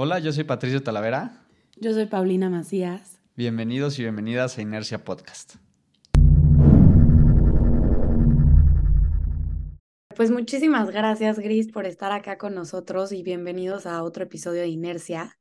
Hola, yo soy Patricio Talavera. Yo soy Paulina Macías. Bienvenidos y bienvenidas a Inercia Podcast. Pues muchísimas gracias, Gris, por estar acá con nosotros y bienvenidos a otro episodio de Inercia.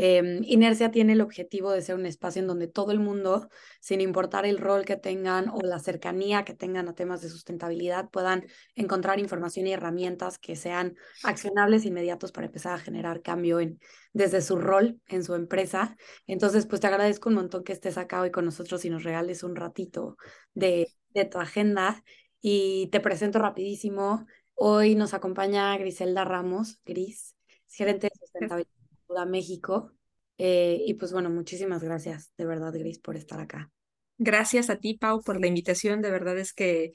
Em, Inercia tiene el objetivo de ser un espacio en donde todo el mundo, sin importar el rol que tengan o la cercanía que tengan a temas de sustentabilidad, puedan encontrar información y herramientas que sean accionables e inmediatos para empezar a generar cambio en, desde su rol en su empresa. Entonces, pues te agradezco un montón que estés acá hoy con nosotros y nos regales un ratito de, de tu agenda. Y te presento rapidísimo. Hoy nos acompaña Griselda Ramos, Gris, gerente de sustentabilidad México. Eh, y pues bueno, muchísimas gracias de verdad, Gris, por estar acá. Gracias a ti, Pau, por la invitación. De verdad es que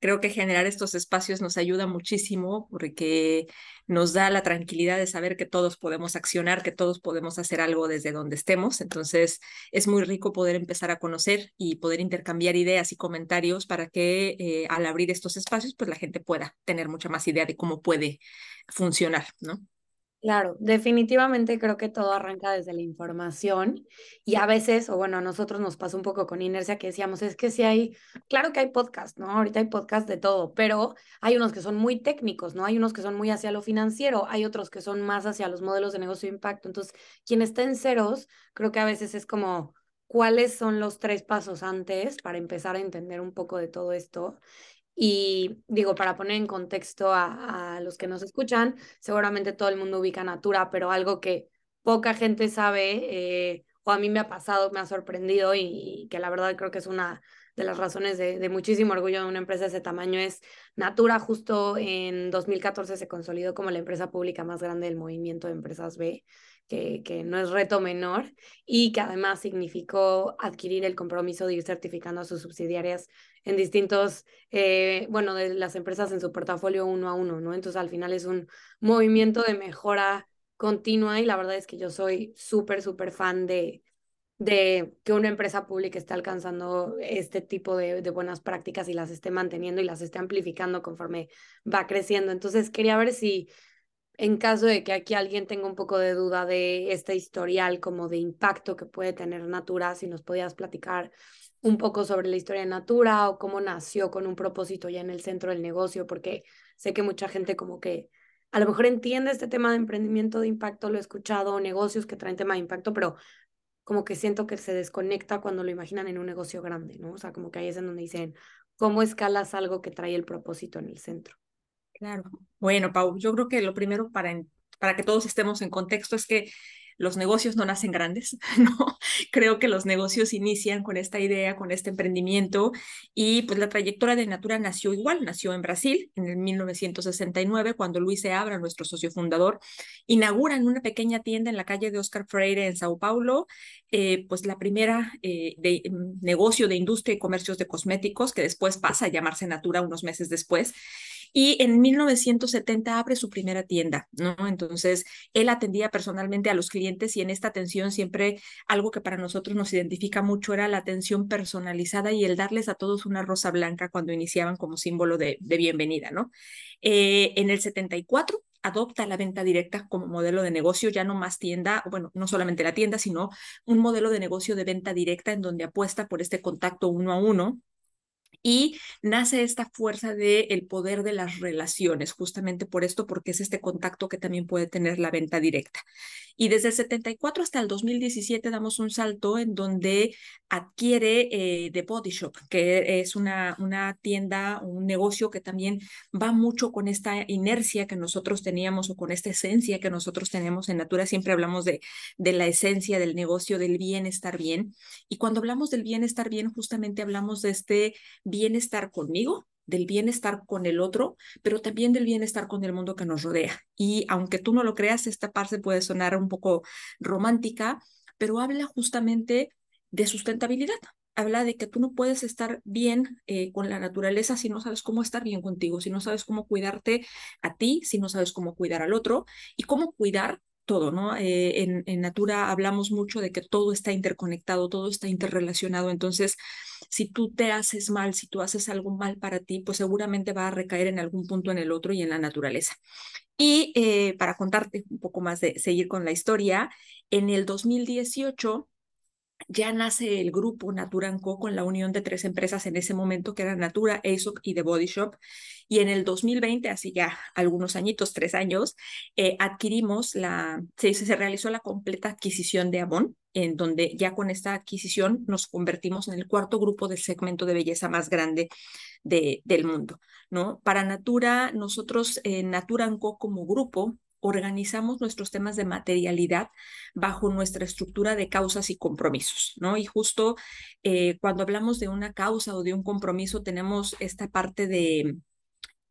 creo que generar estos espacios nos ayuda muchísimo porque nos da la tranquilidad de saber que todos podemos accionar, que todos podemos hacer algo desde donde estemos. Entonces, es muy rico poder empezar a conocer y poder intercambiar ideas y comentarios para que eh, al abrir estos espacios, pues la gente pueda tener mucha más idea de cómo puede funcionar, ¿no? Claro, definitivamente creo que todo arranca desde la información y a veces, o bueno, a nosotros nos pasa un poco con inercia que decíamos, es que si hay, claro que hay podcast, ¿no? Ahorita hay podcast de todo, pero hay unos que son muy técnicos, ¿no? Hay unos que son muy hacia lo financiero, hay otros que son más hacia los modelos de negocio de impacto. Entonces, quien está en ceros, creo que a veces es como, ¿cuáles son los tres pasos antes para empezar a entender un poco de todo esto? Y digo, para poner en contexto a, los que nos escuchan, seguramente todo el mundo ubica Natura, pero algo que poca gente sabe, eh, o a mí me ha pasado, me ha sorprendido y, que la verdad creo que es una de las razones de, de, muchísimo orgullo de una empresa de ese tamaño es Natura. Justo en 2014 se consolidó como la empresa pública más grande del movimiento de empresas B que, que, no es reto menor y que además significó adquirir el compromiso de ir certificando a sus subsidiarias en distintos, eh, bueno, de las empresas en su portafolio uno a uno, ¿no? Entonces al final es un movimiento de mejora continua y la verdad es que yo soy súper, súper fan de, de que una empresa pública esté alcanzando este tipo de, de, buenas prácticas y las esté manteniendo y las esté amplificando conforme va creciendo. Entonces quería ver si en caso de que aquí alguien tenga un poco de duda de este historial como de impacto que puede tener Natura, si nos podías platicar un poco sobre la historia de Natura o cómo nació con un propósito ya en el centro del negocio, porque sé que mucha gente como que a lo mejor entiende este tema de emprendimiento de impacto, lo he escuchado, negocios que traen tema de impacto, pero como que siento que se desconecta cuando lo imaginan en un negocio grande, ¿no? O sea, como que ahí es en donde dicen, ¿cómo escalas algo que trae el propósito en el centro? Claro. Bueno, Pau, yo creo que lo primero para, para que todos estemos en contexto es que los negocios no nacen grandes, ¿no? Creo que los negocios inician con esta idea, con este emprendimiento y pues la trayectoria de Natura nació igual, nació en Brasil en el 1969 cuando Luis Seabra, nuestro socio fundador, inaugura en una pequeña tienda en la calle de Oscar Freire en Sao Paulo, eh, pues la primera eh, de, mm, negocio de industria y comercios de cosméticos que después pasa a llamarse Natura unos meses después y en 1970 abre su primera tienda, ¿no? Entonces, él atendía personalmente a los clientes y en esta atención siempre algo que para nosotros nos identifica mucho era la atención personalizada y el darles a todos una rosa blanca cuando iniciaban como símbolo de, bienvenida, ¿no? Eh, en el 74 adopta la venta directa como modelo de negocio, ya no más tienda, bueno, no solamente la tienda, sino un modelo de negocio de venta directa en donde apuesta por este contacto uno a uno y nace esta fuerza del el poder de las relaciones, justamente por esto, porque es este contacto que también puede tener la venta directa. Y desde el 74 hasta el 2017 damos un salto en donde adquiere eh, The Body Shop, que es una, una tienda, un negocio que también va mucho con esta inercia que nosotros teníamos o con esta esencia que nosotros tenemos en Natura. Siempre hablamos de, de la esencia del negocio, del bienestar bien. Y cuando hablamos del bienestar bien, justamente hablamos de este bienestar conmigo, del bienestar con el otro, pero también del bienestar con el mundo que nos rodea. Y aunque tú no lo creas, esta parte puede sonar un poco romántica, pero habla justamente de sustentabilidad. Habla de que tú no puedes estar bien eh, con la naturaleza si no sabes cómo estar bien contigo, si no sabes cómo cuidarte a ti, si no sabes cómo cuidar al otro y cómo cuidar todo, ¿no? Eh, en, en, Natura hablamos mucho de que todo está interconectado, todo está interrelacionado, entonces si tú te haces mal, si tú haces algo mal para ti, pues seguramente va a recaer en algún punto en el otro y en la naturaleza. Y eh, para contarte un poco más de seguir con la historia, en el 2018 ya nace el grupo Natura Co con la unión de tres empresas en ese momento que eran Natura, Aesop y The Body Shop. Y en el 2020, así ya algunos añitos, tres años, eh, adquirimos la, se, se realizó la completa adquisición de Avon, en donde ya con esta adquisición nos convertimos en el cuarto grupo de segmento de belleza más grande de, del mundo, ¿no? Para Natura, nosotros en Natura Co como grupo organizamos nuestros temas de materialidad bajo nuestra estructura de causas y compromisos, ¿no? Y justo eh, cuando hablamos de una causa o de un compromiso, tenemos esta parte de,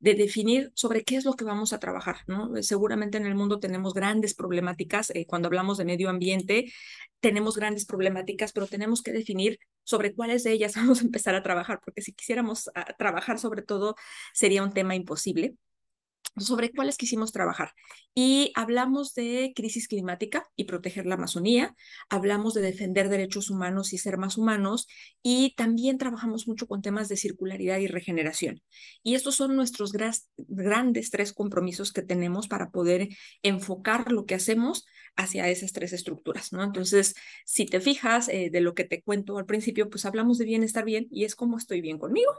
de definir sobre qué es lo que vamos a trabajar, ¿no? Seguramente en el mundo tenemos grandes problemáticas, eh, cuando hablamos de medio ambiente, tenemos grandes problemáticas, pero tenemos que definir sobre cuáles de ellas vamos a empezar a trabajar, porque si quisiéramos ah, trabajar sobre todo, sería un tema imposible sobre cuáles quisimos trabajar. Y hablamos de crisis climática y proteger la Amazonía, hablamos de defender derechos humanos y ser más humanos, y también trabajamos mucho con temas de circularidad y regeneración. Y estos son nuestros grandes tres compromisos que tenemos para poder enfocar lo que hacemos hacia esas tres estructuras, ¿no? Entonces, si te fijas eh, de lo que te cuento al principio, pues hablamos de bienestar bien y es como estoy bien conmigo,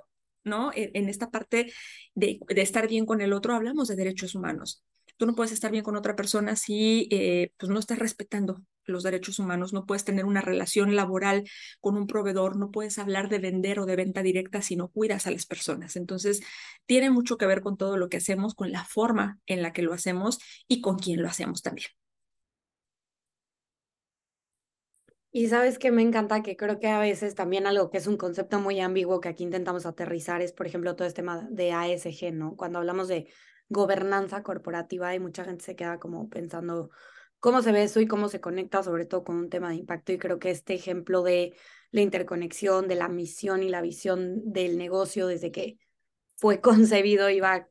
¿no? En, esta parte de, estar bien con el otro, hablamos de derechos humanos. Tú no puedes estar bien con otra persona si eh, pues no estás respetando los derechos humanos, no puedes tener una relación laboral con un proveedor, no puedes hablar de vender o de venta directa si no cuidas a las personas. Entonces, tiene mucho que ver con todo lo que hacemos, con la forma en la que lo hacemos y con quién lo hacemos también. Y sabes que me encanta que creo que a veces también algo que es un concepto muy ambiguo que aquí intentamos aterrizar es, por ejemplo, todo este tema de ASG, ¿no? Cuando hablamos de gobernanza corporativa y mucha gente se queda como pensando cómo se ve eso y cómo se conecta sobre todo con un tema de impacto y creo que este ejemplo de la interconexión, de la misión y la visión del negocio desde que fue concebido iba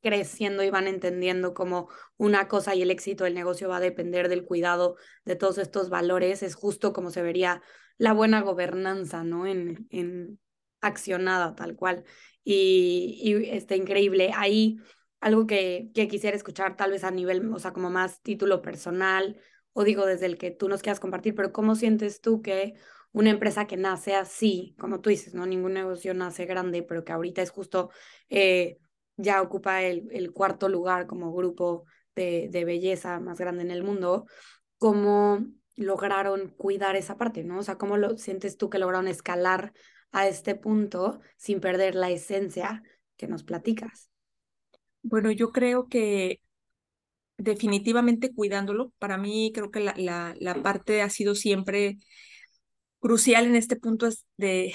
creciendo y van entendiendo cómo una cosa y el éxito del negocio va a depender del cuidado de todos estos valores, es justo como se vería la buena gobernanza, ¿no? En, en accionada tal cual. Y, y está increíble. Ahí algo que, que quisiera escuchar tal vez a nivel, o sea, como más título personal, o digo desde el que tú nos quieras compartir, pero ¿cómo sientes tú que una empresa que nace así, como tú dices, ¿no? Ningún negocio nace grande, pero que ahorita es justo... Eh, ya ocupa el, el cuarto lugar como grupo de, de, belleza más grande en el mundo, ¿cómo lograron cuidar esa parte, no? O sea, ¿cómo lo sientes tú que lograron escalar a este punto sin perder la esencia que nos platicas? Bueno, yo creo que definitivamente cuidándolo, para mí creo que la, la, la parte ha sido siempre crucial en este punto es de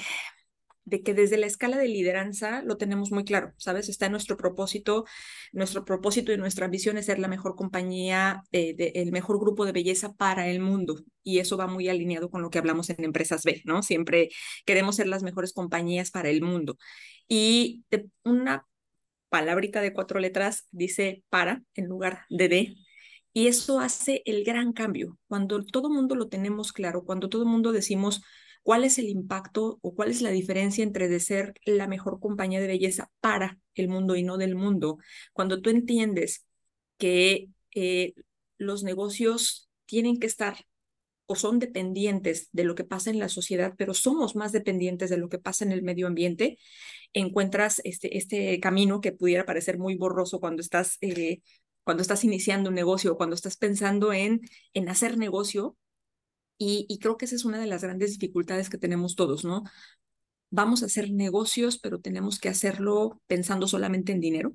de que desde la escala de lideranza lo tenemos muy claro, ¿sabes? Está en nuestro propósito, nuestro propósito y nuestra ambición es ser la mejor compañía, eh, el mejor grupo de belleza para el mundo. Y eso va muy alineado con lo que hablamos en Empresas B, ¿no? Siempre queremos ser las mejores compañías para el mundo. Y una palabrita de cuatro letras dice para en lugar de de. Y eso hace el gran cambio. Cuando todo mundo lo tenemos claro, cuando todo mundo decimos, ¿Cuál es el impacto o cuál es la diferencia entre de ser la mejor compañía de belleza para el mundo y no del mundo? Cuando tú entiendes que eh, los negocios tienen que estar o son dependientes de lo que pasa en la sociedad, pero somos más dependientes de lo que pasa en el medio ambiente, encuentras este, este camino que pudiera parecer muy borroso cuando estás, eh, cuando estás iniciando un negocio o cuando estás pensando en, en hacer negocio, y, creo que esa es una de las grandes dificultades que tenemos todos, ¿no? Vamos a hacer negocios, pero tenemos que hacerlo pensando solamente en dinero,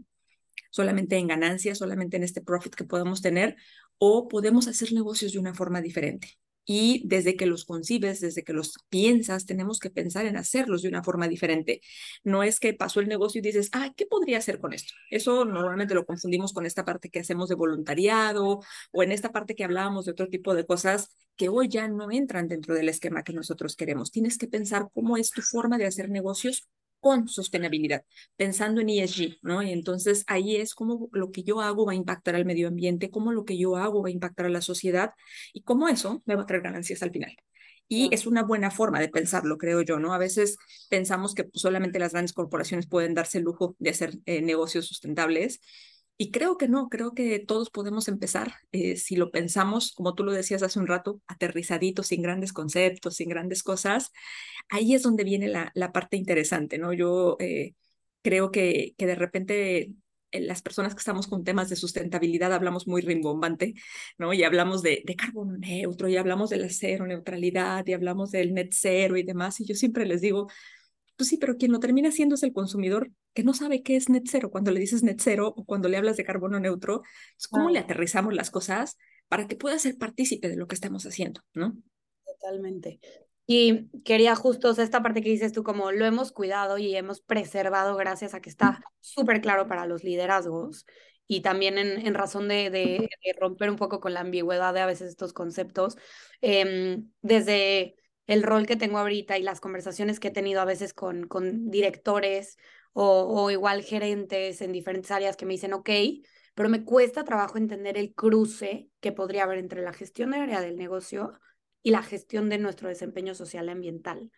solamente en ganancias, solamente en este profit que podemos tener, o podemos hacer negocios de una forma diferente. Y desde que los concibes, desde que los piensas, tenemos que pensar en hacerlos de una forma diferente. No es que pasó el negocio y dices, ah, ¿qué podría hacer con esto? Eso normalmente lo confundimos con esta parte que hacemos de voluntariado o en esta parte que hablábamos de otro tipo de cosas que hoy ya no entran dentro del esquema que nosotros queremos. Tienes que pensar cómo es tu forma de hacer negocios con sostenibilidad, pensando en ESG, ¿no? Y entonces ahí es cómo lo que yo hago va a impactar al medio ambiente, cómo lo que yo hago va a impactar a la sociedad y cómo eso me va a traer ganancias al final. Y es una buena forma de pensarlo, creo yo, ¿no? A veces pensamos que solamente las grandes corporaciones pueden darse el lujo de hacer eh, negocios sustentables y creo que no, creo que todos podemos empezar, eh, si lo pensamos, como tú lo decías hace un rato, aterrizadito, sin grandes conceptos, sin grandes cosas, ahí es donde viene la, la parte interesante, ¿no? Yo eh, creo que, que de repente eh, las personas que estamos con temas de sustentabilidad hablamos muy rimbombante, ¿no? Y hablamos de, de carbono neutro, y hablamos de la cero neutralidad, y hablamos del net cero y demás, y yo siempre les digo, pues sí, pero quien lo termina haciendo es el consumidor que no sabe qué es net cero. Cuando le dices net cero o cuando le hablas de carbono neutro, ¿cómo le aterrizamos las cosas para que pueda ser partícipe de lo que estamos haciendo, ¿no? Totalmente. Y quería justo, o sea, esta parte que dices tú, como lo hemos cuidado y hemos preservado gracias a que está súper claro para los liderazgos y también en, en razón de, de, romper un poco con la ambigüedad de a veces estos conceptos, eh, desde el rol que tengo ahorita y las conversaciones que he tenido a veces con, con directores o, igual gerentes en diferentes áreas que me dicen, ok, pero me cuesta trabajo entender el cruce que podría haber entre la gestión de área del negocio y la gestión de nuestro desempeño social y ambiental.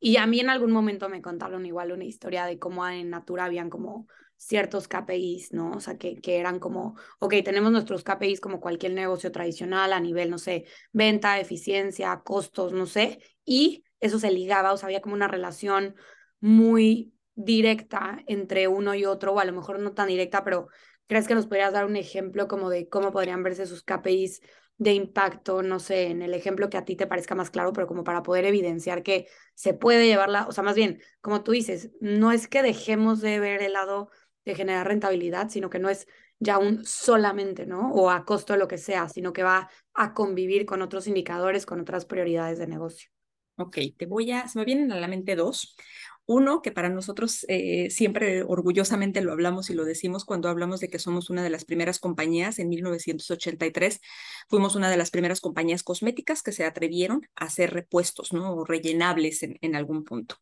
Y a mí en algún momento me contaron igual una historia de cómo en Natura habían como ciertos KPIs, ¿no? O sea, que, que eran como, ok, tenemos nuestros KPIs como cualquier negocio tradicional a nivel, no sé, venta, eficiencia, costos, no sé, y eso se ligaba, o sea, había como una relación muy directa entre uno y otro, o a lo mejor no tan directa, pero ¿crees que nos podrías dar un ejemplo como de cómo podrían verse sus KPIs de impacto, no sé, en el ejemplo que a ti te parezca más claro, pero como para poder evidenciar que se puede llevarla, o sea, más bien, como tú dices, no es que dejemos de ver el lado de generar rentabilidad, sino que no es ya un solamente, ¿no? O a costo de lo que sea, sino que va a convivir con otros indicadores, con otras prioridades de negocio. Ok, te voy a, se me vienen a la mente dos. Uno, que para nosotros eh, siempre orgullosamente lo hablamos y lo decimos cuando hablamos de que somos una de las primeras compañías en 1983, fuimos una de las primeras compañías cosméticas que se atrevieron a hacer repuestos, ¿no? O rellenables en, algún punto.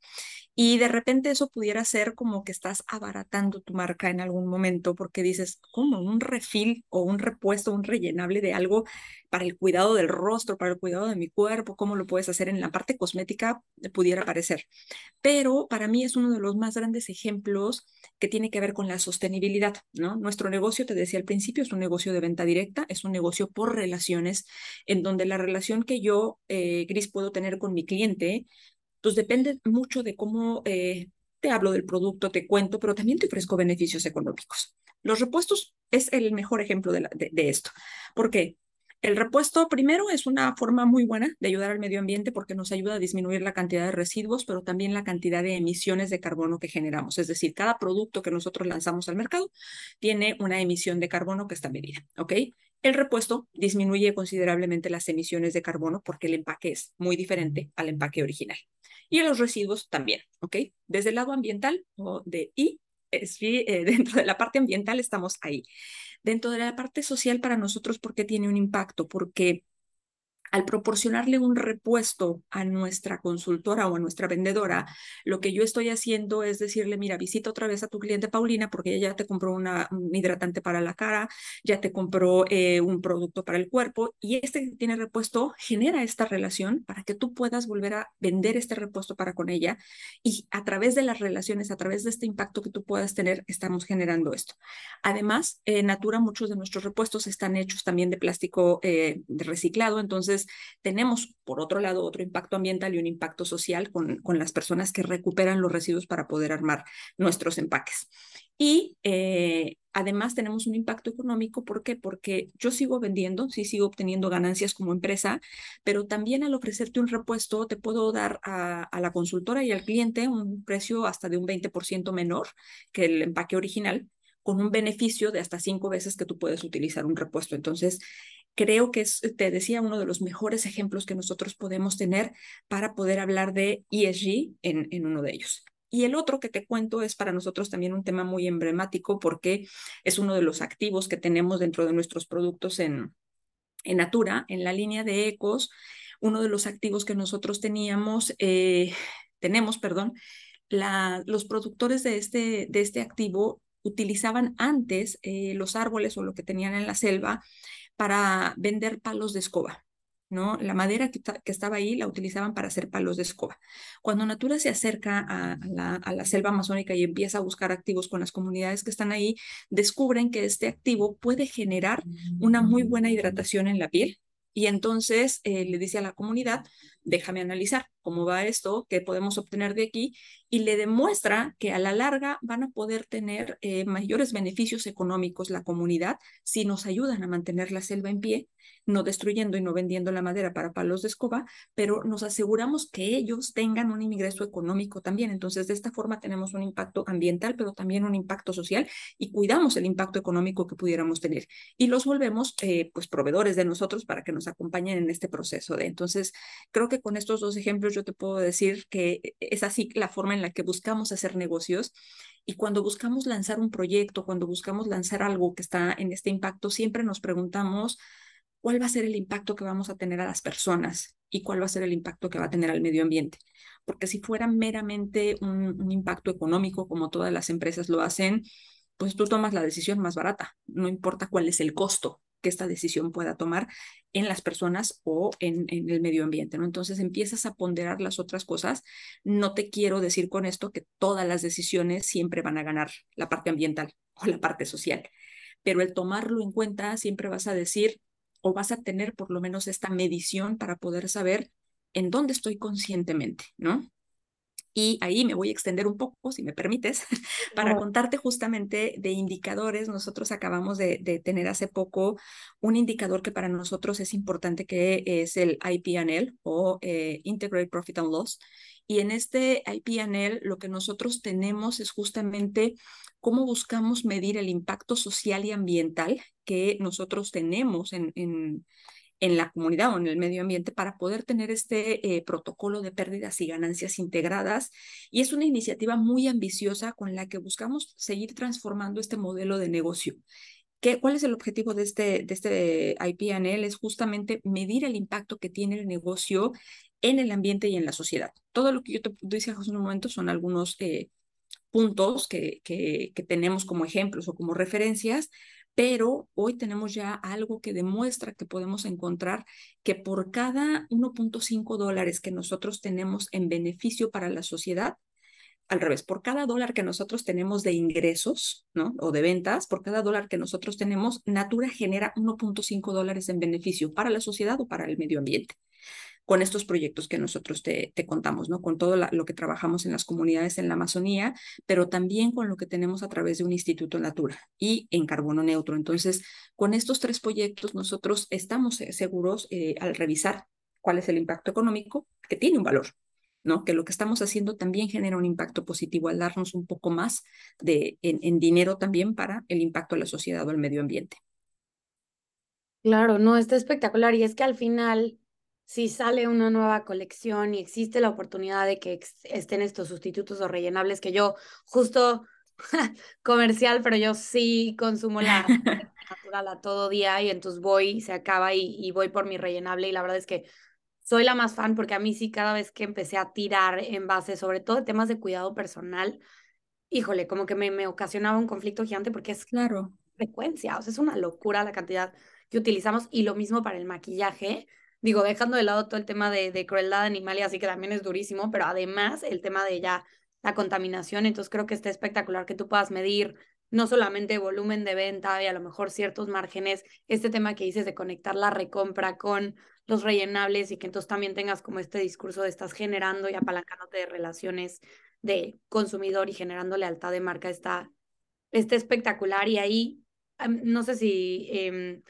Y de repente eso pudiera ser como que estás abaratando tu marca en algún momento porque dices, ¿cómo? Un refil o un repuesto, un rellenable de algo para el cuidado del rostro, para el cuidado de mi cuerpo, ¿cómo lo puedes hacer en la parte cosmética? Pudiera parecer. Pero para mí es uno de los más grandes ejemplos que tiene que ver con la sostenibilidad, ¿no? Nuestro negocio, te decía al principio, es un negocio de venta directa, es un negocio por relaciones, en donde la relación que yo, eh, Gris, puedo tener con mi cliente pues depende mucho de cómo eh, te hablo del producto, te cuento, pero también te ofrezco beneficios económicos. Los repuestos es el mejor ejemplo de, de, esto. ¿Por qué? El repuesto, primero, es una forma muy buena de ayudar al medio ambiente porque nos ayuda a disminuir la cantidad de residuos, pero también la cantidad de emisiones de carbono que generamos. Es decir, cada producto que nosotros lanzamos al mercado tiene una emisión de carbono que está medida, ¿ok? El repuesto disminuye considerablemente las emisiones de carbono porque el empaque es muy diferente al empaque original y los residuos también, ¿ok? Desde el lado ambiental o de I, es, eh, dentro de la parte ambiental estamos ahí. Dentro de la parte social para nosotros, ¿por qué tiene un impacto? Porque al proporcionarle un repuesto a nuestra consultora o a nuestra vendedora, lo que yo estoy haciendo es decirle, mira, visita otra vez a tu cliente Paulina porque ella ya te compró un hidratante para la cara, ya te compró eh, un producto para el cuerpo y este que tiene repuesto genera esta relación para que tú puedas volver a vender este repuesto para con ella y a través de las relaciones, a través de este impacto que tú puedas tener, estamos generando esto. Además, en Natura muchos de nuestros repuestos están hechos también de plástico eh, reciclado, entonces tenemos, por otro lado, otro impacto ambiental y un impacto social con, con las personas que recuperan los residuos para poder armar nuestros empaques. Y eh, además tenemos un impacto económico, ¿por qué? Porque yo sigo vendiendo, sí sigo obteniendo ganancias como empresa, pero también al ofrecerte un repuesto te puedo dar a, a la consultora y al cliente un precio hasta de un 20% menor que el empaque original, con un beneficio de hasta cinco veces que tú puedes utilizar un repuesto. Entonces, creo que es, te decía, uno de los mejores ejemplos que nosotros podemos tener para poder hablar de ESG en, en uno de ellos. Y el otro que te cuento es para nosotros también un tema muy emblemático porque es uno de los activos que tenemos dentro de nuestros productos en, en Natura, en la línea de ecos. Uno de los activos que nosotros teníamos, eh, tenemos, perdón, la, los productores de este, de este activo utilizaban antes eh, los árboles o lo que tenían en la selva para vender palos de escoba. ¿no? La madera que, estaba ahí la utilizaban para hacer palos de escoba. Cuando Natura se acerca a la, a la, selva amazónica y empieza a buscar activos con las comunidades que están ahí, descubren que este activo puede generar una muy buena hidratación en la piel. Y entonces eh, le dice a la comunidad, déjame analizar cómo va esto, qué podemos obtener de aquí, y le demuestra que a la larga van a poder tener eh, mayores beneficios económicos la comunidad si nos ayudan a mantener la selva en pie, no destruyendo y no vendiendo la madera para palos de escoba, pero nos aseguramos que ellos tengan un ingreso económico también. Entonces, de esta forma tenemos un impacto ambiental, pero también un impacto social y cuidamos el impacto económico que pudiéramos tener. Y los volvemos, eh, pues, proveedores de nosotros para que nos acompañen en este proceso. Entonces, creo que con estos dos ejemplos yo te puedo decir que es así la forma en la que buscamos hacer negocios. Y cuando buscamos lanzar un proyecto, cuando buscamos lanzar algo que está en este impacto, siempre nos preguntamos cuál va a ser el impacto que vamos a tener a las personas y cuál va a ser el impacto que va a tener al medio ambiente. Porque si fuera meramente un, un impacto económico, como todas las empresas lo hacen, pues tú tomas la decisión más barata, no importa cuál es el costo que esta decisión pueda tomar en las personas o en, en, el medio ambiente, ¿no? Entonces empiezas a ponderar las otras cosas. No te quiero decir con esto que todas las decisiones siempre van a ganar la parte ambiental o la parte social, pero el tomarlo en cuenta siempre vas a decir o vas a tener por lo menos esta medición para poder saber en dónde estoy conscientemente, ¿no? Y ahí me voy a extender un poco, si me permites, para contarte justamente de indicadores. Nosotros acabamos de, de, tener hace poco un indicador que para nosotros es importante, que es el IPNL o eh, Integrated Profit and Loss. Y en este IPNL lo que nosotros tenemos es justamente cómo buscamos medir el impacto social y ambiental que nosotros tenemos en, en en la comunidad o en el medio ambiente para poder tener este eh, protocolo de pérdidas y ganancias integradas. Y es una iniciativa muy ambiciosa con la que buscamos seguir transformando este modelo de negocio. ¿Qué, ¿Cuál es el objetivo de este, de este IPNL? Es justamente medir el impacto que tiene el negocio en el ambiente y en la sociedad. Todo lo que yo te dije hace un momento son algunos eh, puntos que, que, que tenemos como ejemplos o como referencias, pero hoy tenemos ya algo que demuestra que podemos encontrar que por cada 1.5 dólares que nosotros tenemos en beneficio para la sociedad, al revés, por cada dólar que nosotros tenemos de ingresos, ¿no? O de ventas, por cada dólar que nosotros tenemos, Natura genera 1.5 dólares en beneficio para la sociedad o para el medio ambiente con estos proyectos que nosotros te, te contamos, ¿no? Con todo lo que trabajamos en las comunidades en la Amazonía, pero también con lo que tenemos a través de un instituto Natura y en carbono neutro. Entonces, con estos tres proyectos nosotros estamos seguros eh, al revisar cuál es el impacto económico, que tiene un valor, ¿no? Que lo que estamos haciendo también genera un impacto positivo al darnos un poco más de, en, en dinero también para el impacto a la sociedad o al medio ambiente. Claro, no, está espectacular. Y es que al final si sale una nueva colección y existe la oportunidad de que estén estos sustitutos o rellenables, que yo justo comercial, pero yo sí consumo la natural a todo día y entonces voy, se acaba y, y, voy por mi rellenable y la verdad es que soy la más fan porque a mí sí cada vez que empecé a tirar en base, sobre todo de temas de cuidado personal, híjole, como que me, me ocasionaba un conflicto gigante porque es claro. frecuencia, o sea, es una locura la cantidad que utilizamos y lo mismo para el maquillaje digo, dejando de lado todo el tema de, de crueldad animal y así que también es durísimo, pero además el tema de ya la contaminación, entonces creo que está espectacular que tú puedas medir no solamente volumen de venta y a lo mejor ciertos márgenes, este tema que dices de conectar la recompra con los rellenables y que entonces también tengas como este discurso de estás generando y apalancándote de relaciones de consumidor y generando lealtad de marca está, está espectacular y ahí no sé si eh,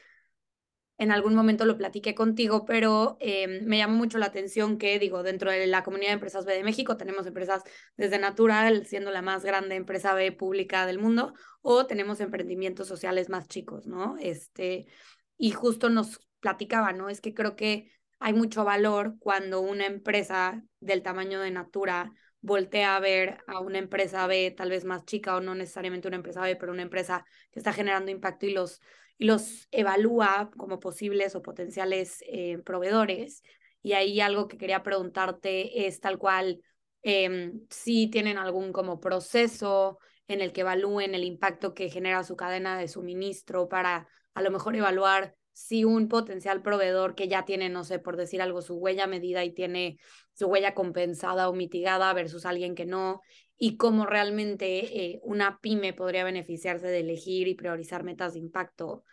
en algún momento lo platiqué contigo, pero eh, me llamó mucho la atención que, digo, dentro de la comunidad de empresas B de México tenemos empresas desde Natural, siendo la más grande empresa B pública del mundo, o tenemos emprendimientos sociales más chicos, ¿no? Este, y justo nos platicaba, ¿no? Es que creo que hay mucho valor cuando una empresa del tamaño de Natura voltea a ver a una empresa B, tal vez más chica o no necesariamente una empresa B, pero una empresa que está generando impacto y los, y los evalúa como posibles o potenciales eh, proveedores. Y ahí algo que quería preguntarte es tal cual, em, si tienen algún como proceso en el que evalúen el impacto que genera su cadena de suministro para a lo mejor evaluar si un potencial proveedor que ya tiene, no sé, por decir algo, su huella medida y tiene su huella compensada o mitigada versus alguien que no, y cómo realmente eh, una pyme podría beneficiarse de elegir y priorizar metas de impacto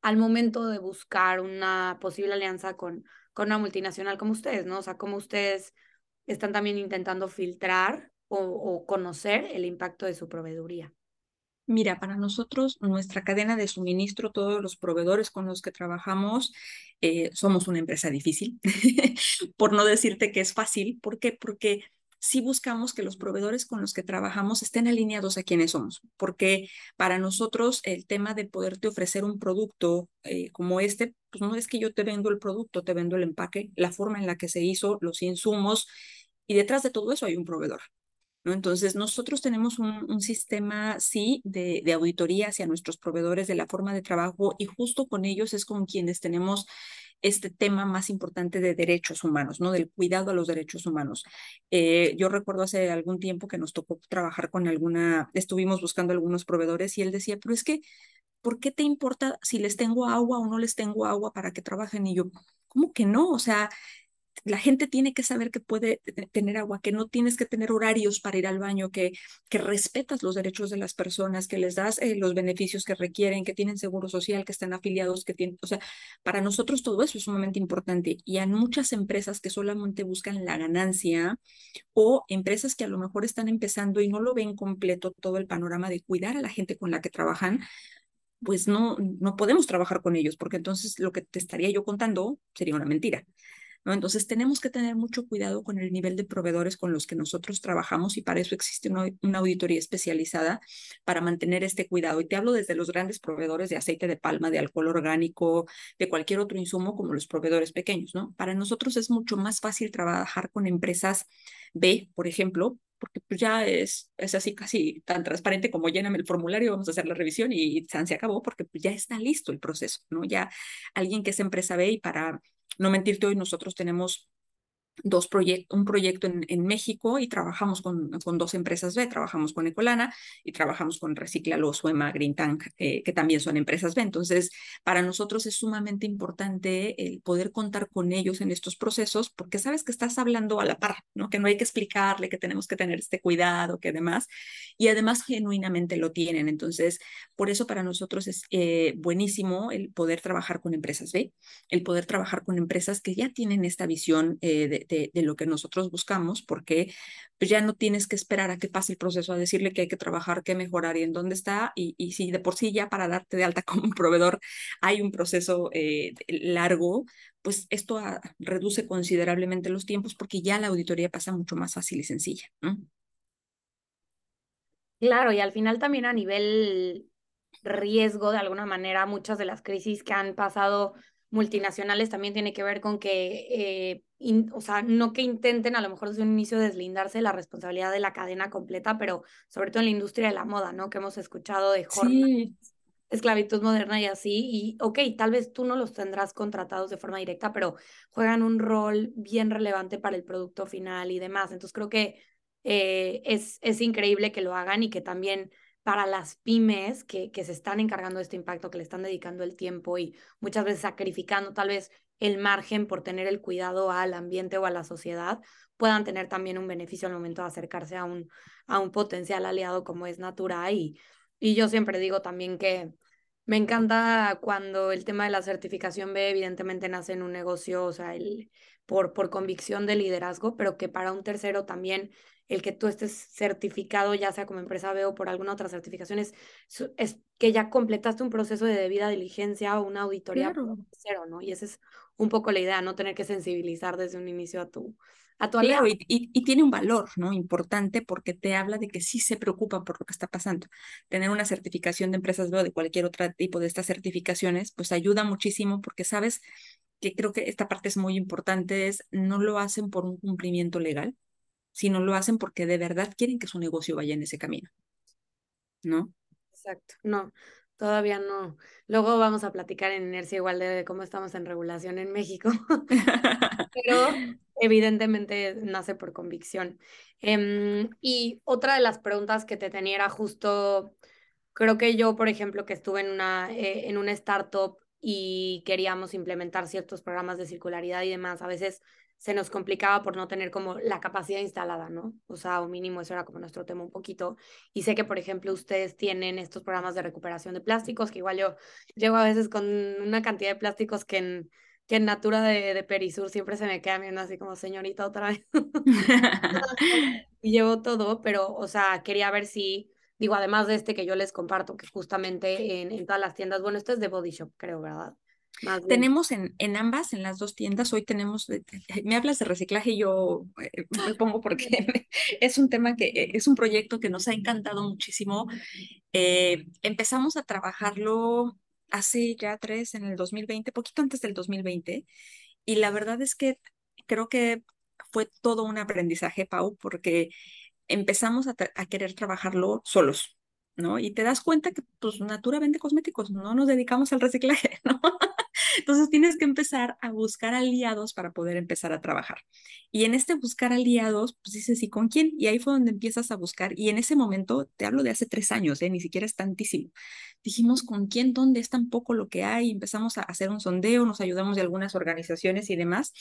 al momento de buscar una posible alianza con, con una multinacional como ustedes, ¿no? O sea, cómo ustedes están también intentando filtrar o, o conocer el impacto de su proveeduría. Mira, para nosotros, nuestra cadena de suministro, todos los proveedores con los que trabajamos, eh, somos una empresa difícil, por no decirte que es fácil. ¿Por qué? Porque sí buscamos que los proveedores con los que trabajamos estén alineados a quienes somos, porque para nosotros el tema de poderte ofrecer un producto eh, como este, pues no es que yo te vendo el producto, te vendo el empaque, la forma en la que se hizo, los insumos, y detrás de todo eso hay un proveedor. Entonces, nosotros tenemos un, sistema, sí, de, auditoría hacia nuestros proveedores de la forma de trabajo y justo con ellos es con quienes tenemos este tema más importante de derechos humanos, ¿no? Del cuidado a los derechos humanos. Eh, yo recuerdo hace algún tiempo que nos tocó trabajar con alguna, estuvimos buscando algunos proveedores y él decía, pero es que, ¿por qué te importa si les tengo agua o no les tengo agua para que trabajen? Y yo, ¿cómo que no? O sea, la gente tiene que saber que puede tener agua, que no tienes que tener horarios para ir al baño, que, que respetas los derechos de las personas, que les das eh, los beneficios que requieren, que tienen seguro social, que están afiliados, que tienen, o sea, para nosotros todo eso es sumamente importante. Y hay muchas empresas que solamente buscan la ganancia o empresas que a lo mejor están empezando y no lo ven completo todo el panorama de cuidar a la gente con la que trabajan, pues no, no podemos trabajar con ellos, porque entonces lo que te estaría yo contando sería una mentira. Entonces tenemos que tener mucho cuidado con el nivel de proveedores con los que nosotros trabajamos y para eso existe una, auditoría especializada para mantener este cuidado. Y te hablo desde los grandes proveedores de aceite de palma, de alcohol orgánico, de cualquier otro insumo como los proveedores pequeños, ¿no? Para nosotros es mucho más fácil trabajar con empresas B, por ejemplo, porque pues ya es, es así casi tan transparente como lléname el formulario, vamos a hacer la revisión y se acabó porque pues ya está listo el proceso, ¿no? Ya alguien que es empresa B y para no mentirte, hoy nosotros tenemos dos proyectos, un proyecto en, en, México y trabajamos con, con, dos empresas B, trabajamos con Ecolana y trabajamos con Reciclalo, Suema, Green Tank, eh, que también son empresas B. Entonces, para nosotros es sumamente importante el poder contar con ellos en estos procesos, porque sabes que estás hablando a la par, ¿no? Que no hay que explicarle que tenemos que tener este cuidado, que demás, y además genuinamente lo tienen. Entonces, por eso para nosotros es eh, buenísimo el poder trabajar con empresas B, el poder trabajar con empresas que ya tienen esta visión eh, de, de, lo que nosotros buscamos, porque pues ya no tienes que esperar a que pase el proceso a decirle que hay que trabajar, que mejorar y en dónde está. Y, y si de por sí ya para darte de alta como proveedor hay un proceso eh, largo, pues esto ah, reduce considerablemente los tiempos porque ya la auditoría pasa mucho más fácil y sencilla. Claro, y al final también a nivel riesgo, de alguna manera, muchas de las crisis que han pasado multinacionales también tiene que ver con que, eh, o sea, no que intenten a lo mejor desde un inicio deslindarse de la responsabilidad de la cadena completa, pero sobre todo en la industria de la moda, ¿no? Que hemos escuchado de jornadas, esclavitud moderna y así, y ok, tal vez tú no los tendrás contratados de forma directa, pero juegan un rol bien relevante para el producto final y demás. Entonces creo que eh, es, es increíble que lo hagan y que también para las pymes que, que se están encargando de este impacto, que le están dedicando el tiempo y muchas veces sacrificando tal vez el margen por tener el cuidado al ambiente o a la sociedad, puedan tener también un beneficio al momento de acercarse a un, a un potencial aliado como es Natura. Y, y yo siempre digo también que me encanta cuando el tema de la certificación B evidentemente nace en un negocio, o sea, el, por, por convicción de liderazgo, pero que para un tercero también el que tú estés certificado, ya sea como empresa B o por alguna otra certificación, es, que ya completaste un proceso de debida diligencia o una auditoría cero, ¿no? Y ese es un poco la idea, no tener que sensibilizar desde un inicio a tu, a tu Claro, y, y, tiene un valor, ¿no? Importante porque te habla de que sí se preocupan por lo que está pasando. Tener una certificación de empresas o de cualquier otro tipo de estas certificaciones, pues ayuda muchísimo porque sabes que creo que esta parte es muy importante, es no lo hacen por un cumplimiento legal, sino lo hacen porque de verdad quieren que su negocio vaya en ese camino, ¿no? Exacto, no, todavía no. Luego vamos a platicar en inercia igual de cómo estamos en regulación en México, pero evidentemente nace por convicción. Em, y otra de las preguntas que te tenía era justo, creo que yo, por ejemplo, que estuve en una, eh, en una startup y queríamos implementar ciertos programas de circularidad y demás, a veces se nos complicaba por no tener como la capacidad instalada, ¿no? O sea, o mínimo eso era como nuestro tema un poquito. Y sé que, por ejemplo, ustedes tienen estos programas de recuperación de plásticos, que igual yo llego a veces con una cantidad de plásticos que en, que en Natura de, de Perisur siempre se me queda viendo así como señorita otra vez. y llevo todo, pero, o sea, quería ver si, digo, además de este que yo les comparto, que justamente en, en todas las tiendas, bueno, esto es de Body Shop, creo, ¿verdad? Tenemos en, en ambas, en las dos tiendas, hoy tenemos, me hablas de reciclaje y yo eh, me pongo porque es un tema que eh, es un proyecto que nos ha encantado muchísimo. Eh, empezamos a trabajarlo hace ya tres, en el 2020, poquito antes del 2020, y la verdad es que creo que fue todo un aprendizaje, Pau, porque empezamos a, a querer trabajarlo solos. ¿no? Y te das cuenta que, pues, Natura vende cosméticos, no nos dedicamos al reciclaje, ¿no? Entonces tienes que empezar a buscar aliados para poder empezar a trabajar. Y en este buscar aliados, pues dices, ¿y con quién? Y ahí fue donde empiezas a buscar. Y en ese momento, te hablo de hace tres años, ¿eh? ni siquiera es tantísimo. Dijimos, ¿con quién? ¿Dónde es tan poco lo que hay? Empezamos a hacer un sondeo, nos ayudamos de algunas organizaciones y demás.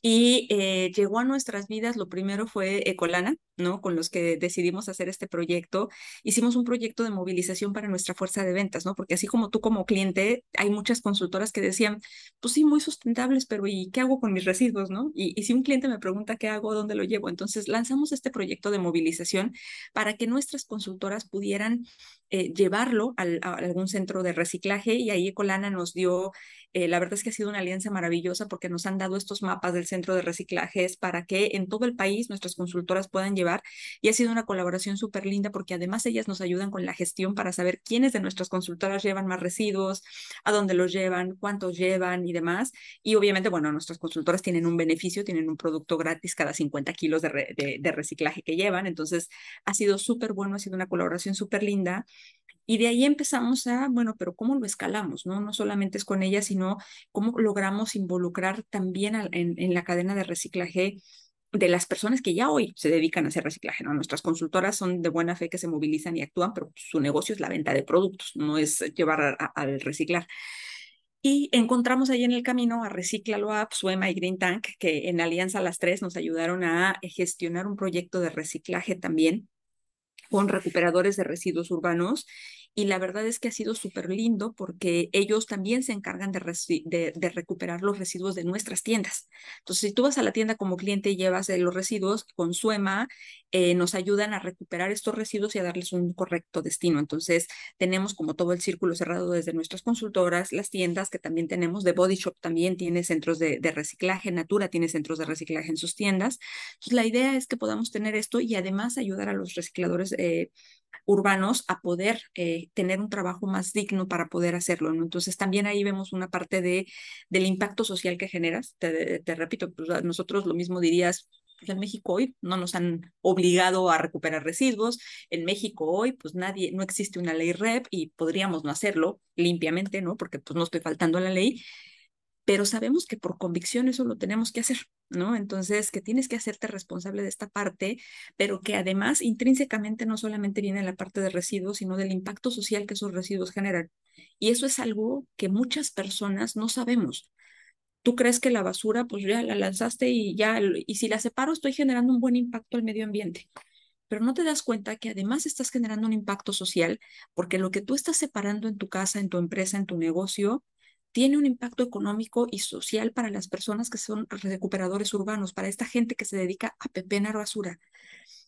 Y eh, llegó a nuestras vidas, lo primero fue Ecolana, ¿no? Con los que decidimos hacer este proyecto. Hicimos un proyecto de movilización para nuestra fuerza de ventas, ¿no? Porque así como tú como cliente, hay muchas consultoras que decían, pues sí, muy sustentables, pero ¿y qué hago con mis residuos, no? Y, y si un cliente me pregunta qué hago, dónde lo llevo, entonces lanzamos este proyecto de movilización para que nuestras consultoras pudieran eh, llevarlo al, a algún centro de reciclaje y ahí Ecolana nos dio, eh, la verdad es que ha sido una alianza maravillosa porque nos han dado estos mapas del centro de reciclajes para que en todo el país nuestras consultoras puedan llevar y ha sido una colaboración súper linda porque además ellas nos ayudan con la gestión para saber quiénes de nuestras consultoras llevan más residuos, a dónde los llevan, cuántos llevan y demás. Y obviamente, bueno, nuestras consultoras tienen un beneficio, tienen un producto gratis cada 50 kilos de, de, de reciclaje que llevan. Entonces, ha sido súper bueno, ha sido una colaboración súper linda. Y de ahí empezamos a, bueno, pero ¿cómo lo escalamos? No, no solamente es con ella, sino cómo logramos involucrar también en, la cadena de reciclaje de las personas que ya hoy se dedican a hacer reciclaje, ¿no? Nuestras consultoras son de buena fe que se movilizan y actúan, pero su negocio es la venta de productos, no es llevar al reciclar. Y encontramos ahí en el camino a Reciclalo App, Suema y Green Tank, que en alianza las tres nos ayudaron a gestionar un proyecto de reciclaje también con recuperadores de residuos urbanos y la verdad es que ha sido súper lindo porque ellos también se encargan de, de, de, recuperar los residuos de nuestras tiendas. Entonces, si tú vas a la tienda como cliente y llevas los residuos, con Suema eh, nos ayudan a recuperar estos residuos y a darles un correcto destino. Entonces, tenemos como todo el círculo cerrado desde nuestras consultoras, las tiendas que también tenemos, de Body Shop también tiene centros de, de reciclaje, Natura tiene centros de reciclaje en sus tiendas. Entonces, la idea es que podamos tener esto y además ayudar a los recicladores eh, urbanos a poder eh, tener un trabajo más digno para poder hacerlo. ¿no? Entonces también ahí vemos una parte de, del impacto social que generas. Te, te repito, pues, nosotros lo mismo dirías, pues en México hoy no nos han obligado a recuperar residuos. En México hoy, pues nadie, no existe una ley REP y podríamos no hacerlo limpiamente, ¿no? Porque pues no estoy faltando a la ley, pero sabemos que por convicción eso lo tenemos que hacer, ¿no? Entonces, que tienes que hacerte responsable de esta parte, pero que además intrínsecamente no solamente viene la parte de residuos, sino del impacto social que esos residuos generan. Y eso es algo que muchas personas no sabemos. Tú crees que la basura, pues ya la lanzaste y ya, y si la separo, estoy generando un buen impacto al medio ambiente pero no te das cuenta que además estás generando un impacto social porque lo que tú estás separando en tu casa, en tu empresa, en tu negocio, tiene un impacto económico y social para las personas que son recuperadores urbanos, para esta gente que se dedica a pepenar basura.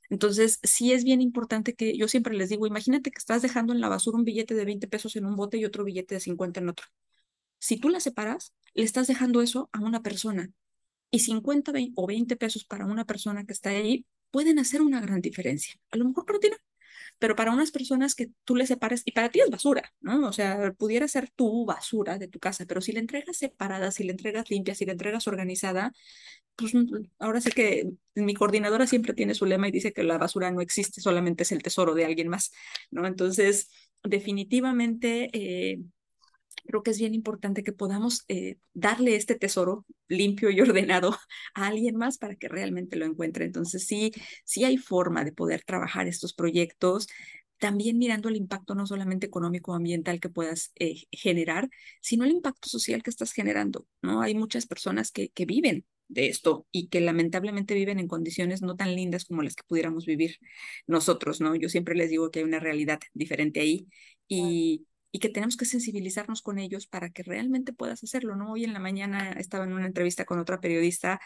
Entonces, sí es bien importante que yo siempre les digo, imagínate que estás dejando en la basura un billete de 20 pesos en un bote y otro billete de 50 en otro. Si tú la separas, le estás dejando eso a una persona. Y 50 o 20 pesos para una persona que está ahí pueden hacer una gran diferencia. A lo mejor para ti no, pero para unas personas que tú le separes, y para ti es basura, ¿no? O sea, pudiera ser tu basura de tu casa, pero si la entregas separada, si la entregas limpia, si la entregas organizada, pues ahora sí que mi coordinadora siempre tiene su lema y dice que la basura no existe, solamente es el tesoro de alguien más, ¿no? Entonces, definitivamente... Eh, creo que es bien importante que podamos eh, darle este tesoro limpio y ordenado a alguien más para que realmente lo encuentre. Entonces, sí, sí hay forma de poder trabajar estos proyectos, también mirando el impacto no solamente económico o ambiental que puedas eh, generar, sino el impacto social que estás generando, ¿no? Hay muchas personas que, que viven de esto y que lamentablemente viven en condiciones no tan lindas como las que pudiéramos vivir nosotros, ¿no? Yo siempre les digo que hay una realidad diferente ahí y, y que tenemos que sensibilizarnos con ellos para que realmente puedas hacerlo, ¿no? Hoy en la mañana estaba en una entrevista con otra periodista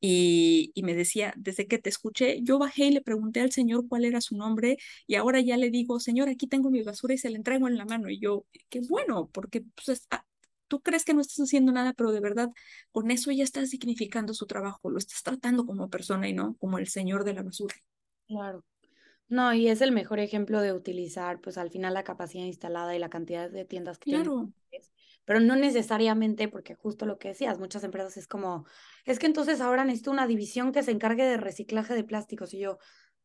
y, y, me decía, desde que te escuché, yo bajé y le pregunté al señor cuál era su nombre y ahora ya le digo, señor, aquí tengo mi basura y se la entrego en la mano. Y yo, qué bueno, porque pues, ah, tú crees que no estás haciendo nada, pero de verdad con eso ya estás significando su trabajo, lo estás tratando como persona y no como el señor de la basura. Claro. No, y es el mejor ejemplo de utilizar, pues al final la capacidad instalada y la cantidad de tiendas que claro. Pero no necesariamente, porque justo lo que decías, muchas empresas es como, es que entonces ahora necesito una división que se encargue de reciclaje de plásticos. Y yo,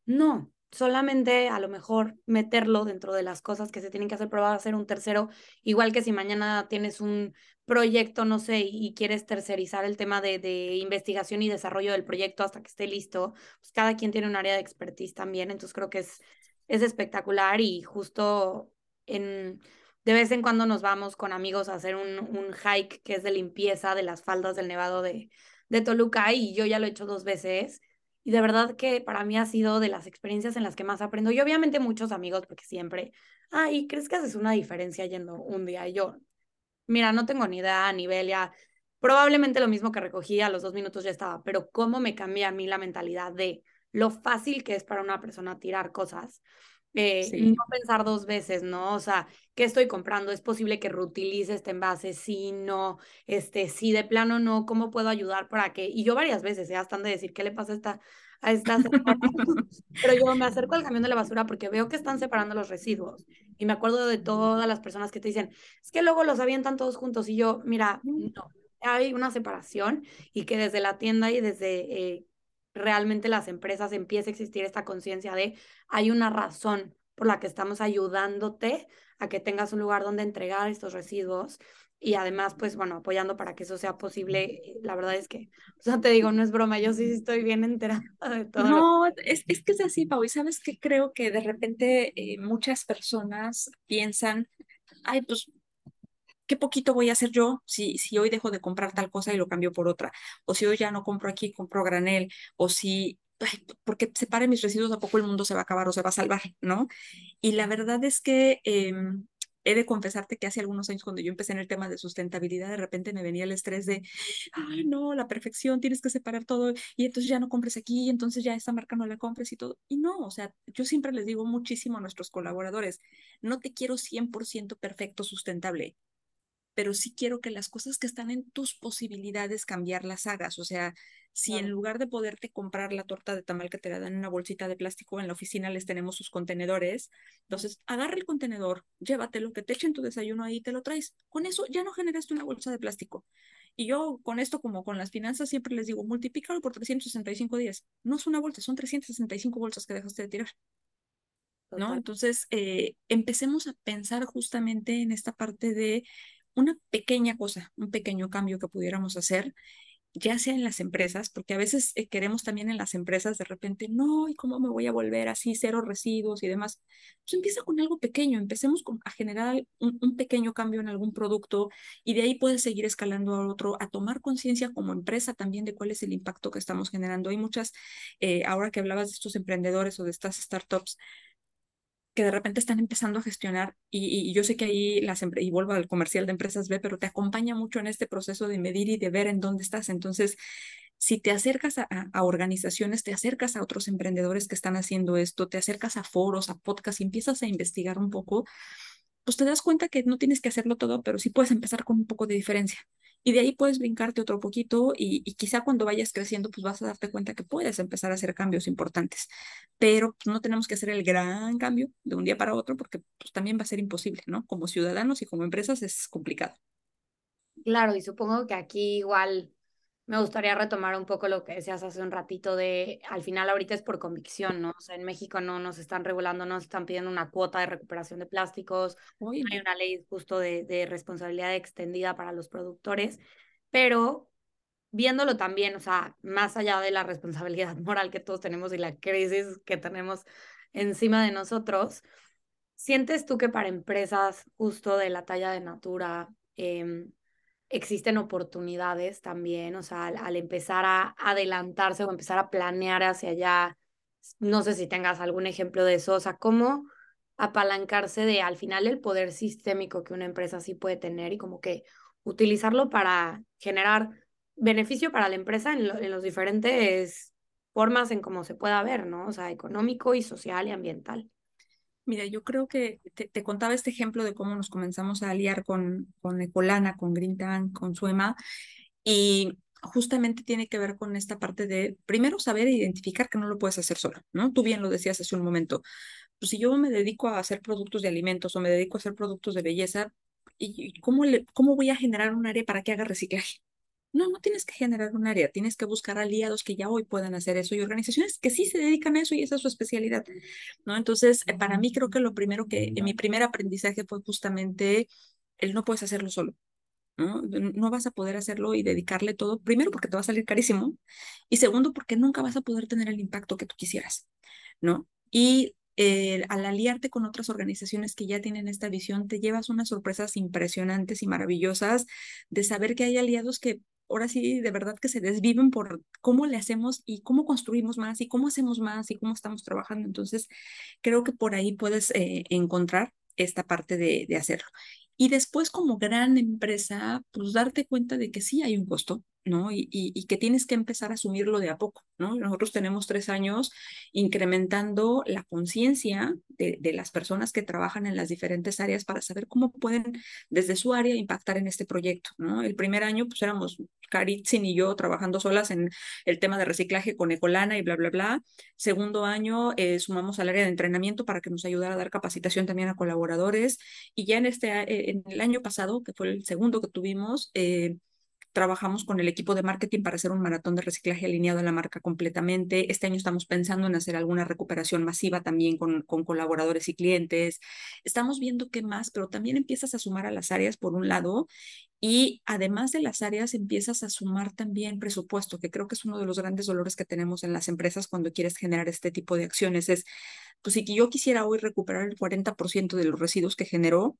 no, solamente a lo mejor meterlo dentro de las cosas que se tienen que hacer, pero va a ser un tercero, igual que si mañana tienes un proyecto, no sé, y, quieres tercerizar el tema de, de, investigación y desarrollo del proyecto hasta que esté listo, pues cada quien tiene un área de expertise también, entonces creo que es, es espectacular y justo en, de vez en cuando nos vamos con amigos a hacer un, un hike que es de limpieza de las faldas del Nevado de, de Toluca y yo ya lo he hecho dos veces. Y de verdad que para mí ha sido de las experiencias en las que más aprendo. Y obviamente muchos amigos, porque siempre, ay, ¿crees que haces una diferencia yendo un día? Y yo, Mira, no tengo ni idea nivel ya. Probablemente lo mismo que recogí a los dos minutos ya estaba, pero cómo me cambia a mí la mentalidad de lo fácil que es para una persona tirar cosas. Eh, no pensar dos veces, ¿no? O sea, ¿qué estoy comprando? ¿Es posible que reutilice este envase? Sí, no, este, sí, de plano no, ¿cómo puedo ayudar para que? Y yo varias veces, ya ¿eh? están de decir, ¿qué le pasa a esta, a esta Pero yo me acerco al camión de la basura porque veo que están separando los residuos. Y me acuerdo de todas las personas que te dicen, es que luego los avientan todos juntos. Y yo, mira, no, hay una separación y que desde la tienda y desde eh, realmente las empresas empiece a existir esta conciencia de hay una razón por la que estamos ayudándote a que tengas un lugar donde entregar estos residuos y además, pues bueno, apoyando para que eso sea posible. La verdad es que, o sea, te digo, no es broma, yo sí estoy bien enterada de todo. No, es, es que es así, Pau, y sabes que creo que de repente eh, muchas personas piensan, ay, pues qué poquito voy a hacer yo si, si hoy dejo de comprar tal cosa y lo cambio por otra, o si hoy ya no compro aquí, compro granel, o si, porque separe mis residuos, a poco el mundo se va a acabar o se va a salvar, ¿no? Y la verdad es que... Eh, he de confesarte que hace algunos años cuando yo empecé en el tema de sustentabilidad, de repente me venía el estrés de, ay, no, la perfección, tienes que separar todo y entonces ya no compres aquí y entonces ya esta marca no la compres y todo. Y no, o sea, yo siempre les digo muchísimo a nuestros colaboradores, no te quiero 100% perfecto sustentable pero sí quiero que las cosas que están en tus posibilidades cambiar las hagas. O sea, si en lugar de poderte comprar la torta de tamal que te la dan en una bolsita de plástico, en la oficina les tenemos sus contenedores, entonces agarra el contenedor, llévatelo, que te echen tu desayuno ahí y te lo traes. Con eso ya no generaste una bolsa de plástico. Y yo con esto, como con las finanzas, siempre les digo, multiplícalo por 365 días. No es una bolsa, son 365 bolsas que dejaste de tirar. ¿No? Entonces, eh, empecemos a pensar justamente en esta parte de una pequeña cosa, un pequeño cambio que pudiéramos hacer, ya sea en las empresas, porque a veces eh, queremos también en las empresas de repente, no, ¿y cómo me voy a volver así, cero residuos y demás? Pues empieza con algo pequeño, empecemos a generar un, pequeño cambio en algún producto y de ahí puedes seguir escalando a otro, a tomar conciencia como empresa también de cuál es el impacto que estamos generando. Hay muchas, eh, ahora que hablabas de estos emprendedores o de estas startups, que de repente están empezando a gestionar y, yo sé que ahí las y vuelvo al comercial de empresas B, pero te acompaña mucho en este proceso de medir y de ver en dónde estás. Entonces, si te acercas a, a, organizaciones, te acercas a otros emprendedores que están haciendo esto, te acercas a foros, a podcasts y empiezas a investigar un poco, pues te das cuenta que no tienes que hacerlo todo, pero sí puedes empezar con un poco de diferencia. Y de ahí puedes brincarte otro poquito y, y, quizá cuando vayas creciendo, pues vas a darte cuenta que puedes empezar a hacer cambios importantes. Pero no tenemos que hacer el gran cambio de un día para otro porque pues, también va a ser imposible, ¿no? Como ciudadanos y como empresas es complicado. Claro, y supongo que aquí igual me gustaría retomar un poco lo que decías hace un ratito de, al final ahorita es por convicción, ¿no? O sea, en México no nos están regulando, no nos están pidiendo una cuota de recuperación de plásticos, no hay una ley justo de, de responsabilidad extendida para los productores, pero viéndolo también, o sea, más allá de la responsabilidad moral que todos tenemos y la crisis que tenemos encima de nosotros, ¿sientes tú que para empresas justo de la talla de Natura, eh, existen oportunidades también, o sea, al, empezar a adelantarse o empezar a planear hacia allá, no sé si tengas algún ejemplo de eso, o sea, cómo apalancarse de al final el poder sistémico que una empresa sí puede tener y como que utilizarlo para generar beneficio para la empresa en, en los diferentes formas en cómo se pueda ver, ¿no? O sea, económico y social y ambiental. Mira, yo creo que te, contaba este ejemplo de cómo nos comenzamos a aliar con, con Ecolana, con Green Tank, con Suema, y justamente tiene que ver con esta parte de, primero, saber identificar que no lo puedes hacer solo, ¿no? Tú bien lo decías hace un momento. Pues si yo me dedico a hacer productos de alimentos o me dedico a hacer productos de belleza, ¿y cómo, le, cómo voy a generar un área para que haga reciclaje? No, no tienes que generar un área, tienes que buscar aliados que ya hoy puedan hacer eso y organizaciones que sí se dedican a eso y esa es su especialidad, ¿no? Entonces, eh, para mí creo que lo primero que, en mi primer aprendizaje fue justamente el no puedes hacerlo solo, ¿no? No vas a poder hacerlo y dedicarle todo, primero porque te va a salir carísimo y segundo porque nunca vas a poder tener el impacto que tú quisieras, ¿no? Y eh, al aliarte con otras organizaciones que ya tienen esta visión, te llevas unas sorpresas impresionantes y maravillosas de saber que hay aliados que ahora sí, de verdad que se desviven por cómo le hacemos y cómo construimos más y cómo hacemos más y cómo estamos trabajando. Entonces, creo que por ahí puedes eh, encontrar esta parte de, de hacerlo. Y después, como gran empresa, pues darte cuenta de que sí hay un costo, ¿no? Y, y, que tienes que empezar a asumirlo de a poco, ¿no? Nosotros tenemos tres años incrementando la conciencia de, de, las personas que trabajan en las diferentes áreas para saber cómo pueden desde su área impactar en este proyecto, ¿no? El primer año, pues éramos Caritzin y yo trabajando solas en el tema de reciclaje con Ecolana y bla, bla, bla. Segundo año, eh, sumamos al área de entrenamiento para que nos ayudara a dar capacitación también a colaboradores. Y ya en, este, eh, en el año pasado, que fue el segundo que tuvimos, eh, trabajamos con el equipo de marketing para hacer un maratón de reciclaje alineado a la marca completamente. Este año estamos pensando en hacer alguna recuperación masiva también con, con colaboradores y clientes. Estamos viendo qué más, pero también empiezas a sumar a las áreas por un lado y además de las áreas empiezas a sumar también presupuesto, que creo que es uno de los grandes dolores que tenemos en las empresas cuando quieres generar este tipo de acciones. Es, pues si yo quisiera hoy recuperar el 40% de los residuos que generó,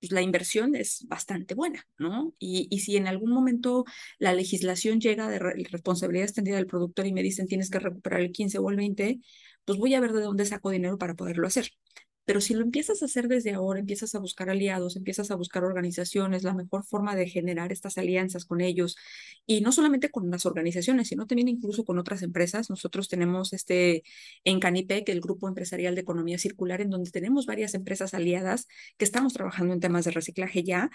pues la inversión es bastante buena, ¿no? Y, y si en algún momento la legislación llega de re responsabilidad extendida del productor y me dicen tienes que recuperar el 15 o el 20, pues voy a ver de dónde saco dinero para poderlo hacer. Pero si lo empiezas a hacer desde ahora, empiezas a buscar aliados, empiezas a buscar organizaciones, la mejor forma de generar estas alianzas con ellos, y no solamente con las organizaciones, sino también incluso con otras empresas. Nosotros tenemos este en Canipec, el Grupo Empresarial de Economía Circular, en donde tenemos varias empresas aliadas que estamos trabajando en temas de reciclaje ya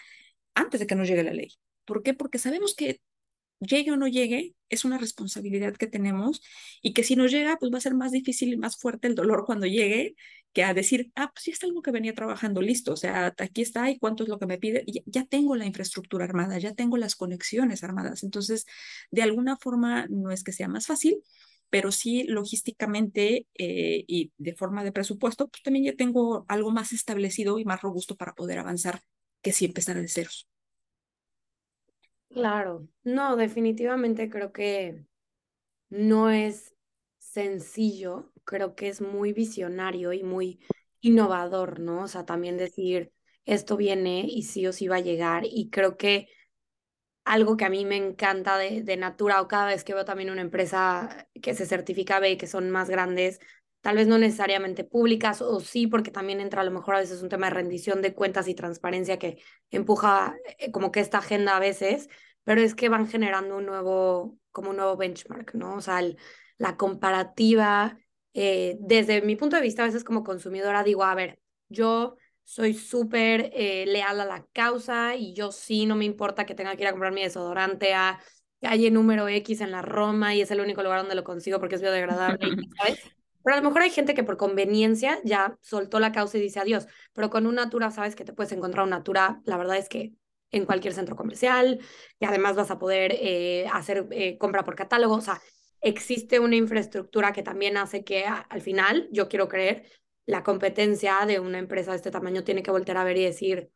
antes de que nos llegue la ley. ¿Por qué? Porque sabemos que llegue o no llegue, es una responsabilidad que tenemos y que si no llega, pues va a ser más difícil y más fuerte el dolor cuando llegue que a decir, ah, pues ya está algo que venía trabajando listo, o sea, aquí está y cuánto es lo que me pide, ya, ya tengo la infraestructura armada, ya tengo las conexiones armadas, entonces, de alguna forma, no es que sea más fácil, pero sí logísticamente eh, y de forma de presupuesto, pues también ya tengo algo más establecido y más robusto para poder avanzar que si empezara de ceros. Claro, no, definitivamente creo que no es sencillo, creo que es muy visionario y muy innovador, ¿no? O sea, también decir, esto viene y sí o sí va a llegar y creo que algo que a mí me encanta de, de Natura o cada vez que veo también una empresa que se certifica B, que son más grandes, tal vez no necesariamente públicas, o sí, porque también entra a lo mejor a veces un tema de rendición de cuentas y transparencia que empuja eh, como que esta agenda a veces, pero es que van generando un nuevo, como un nuevo benchmark, ¿no? O sea, el, la comparativa, eh, desde mi punto de vista, a veces como consumidora digo, a ver, yo soy súper eh, leal a la causa y yo sí, no me importa que tenga que ir a comprar mi desodorante a calle número X en la Roma y es el único lugar donde lo consigo porque es biodegradable, ¿sabes? Pero a lo mejor hay gente que por conveniencia ya soltó la causa y dice adiós, pero con un Natura sabes que te puedes encontrar un Natura, la verdad es que en cualquier centro comercial, y además vas a poder eh, hacer eh, compra por catálogo, o sea, existe una infraestructura que también hace que al final, yo quiero creer, la competencia de una empresa de este tamaño tiene que voltear a ver y decir,